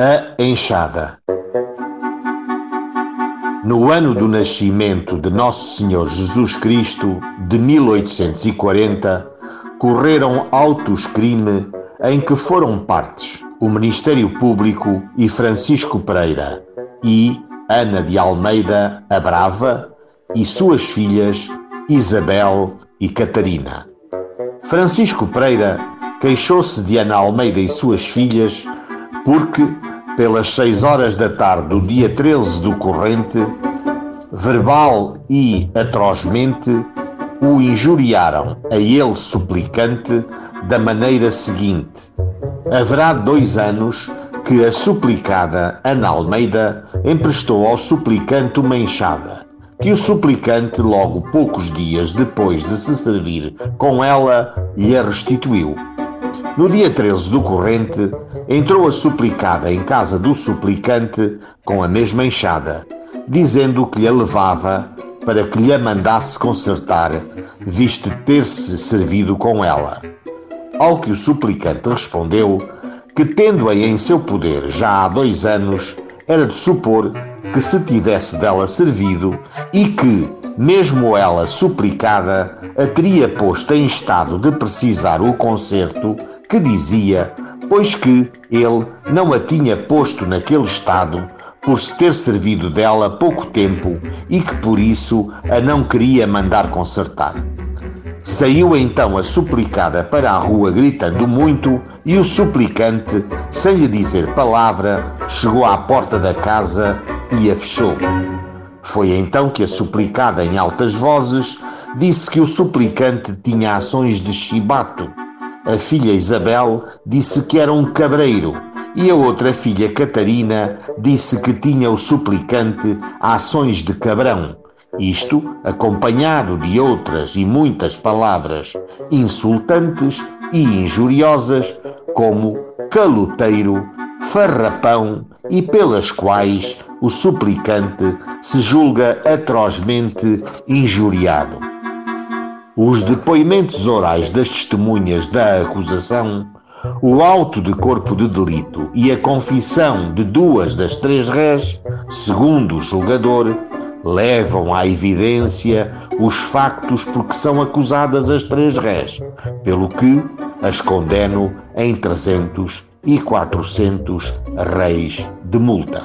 A Enxada No ano do nascimento de Nosso Senhor Jesus Cristo, de 1840, correram autos crime em que foram partes o Ministério Público e Francisco Pereira e Ana de Almeida a Brava e suas filhas Isabel e Catarina. Francisco Pereira queixou-se de Ana Almeida e suas filhas porque, pelas seis horas da tarde do dia 13 do corrente, verbal e atrozmente, o injuriaram a ele suplicante da maneira seguinte: Haverá dois anos que a suplicada Ana Almeida emprestou ao suplicante uma enxada, que o suplicante, logo poucos dias depois de se servir com ela, lhe restituiu. No dia 13 do corrente, entrou a suplicada em casa do suplicante com a mesma enxada, dizendo que lhe levava para que lhe mandasse consertar, visto ter-se servido com ela. Ao que o suplicante respondeu que, tendo-a em seu poder já há dois anos, era de supor que se tivesse dela servido e que, mesmo ela suplicada, a teria posto em estado de precisar o conserto que dizia, pois que ele não a tinha posto naquele estado por se ter servido dela pouco tempo e que por isso a não queria mandar consertar. Saiu então a suplicada para a rua gritando muito e o suplicante, sem lhe dizer palavra, chegou à porta da casa e a fechou. Foi então que a suplicada, em altas vozes, disse que o suplicante tinha ações de chibato. A filha Isabel disse que era um cabreiro e a outra filha Catarina disse que tinha o suplicante ações de cabrão. Isto acompanhado de outras e muitas palavras insultantes e injuriosas, como caloteiro, farrapão e pelas quais o suplicante se julga atrozmente injuriado. Os depoimentos orais das testemunhas da acusação, o auto de corpo de delito e a confissão de duas das três réis, segundo o julgador, levam à evidência os factos por que são acusadas as três réis, pelo que as condeno em 300 e 400 reis de multa.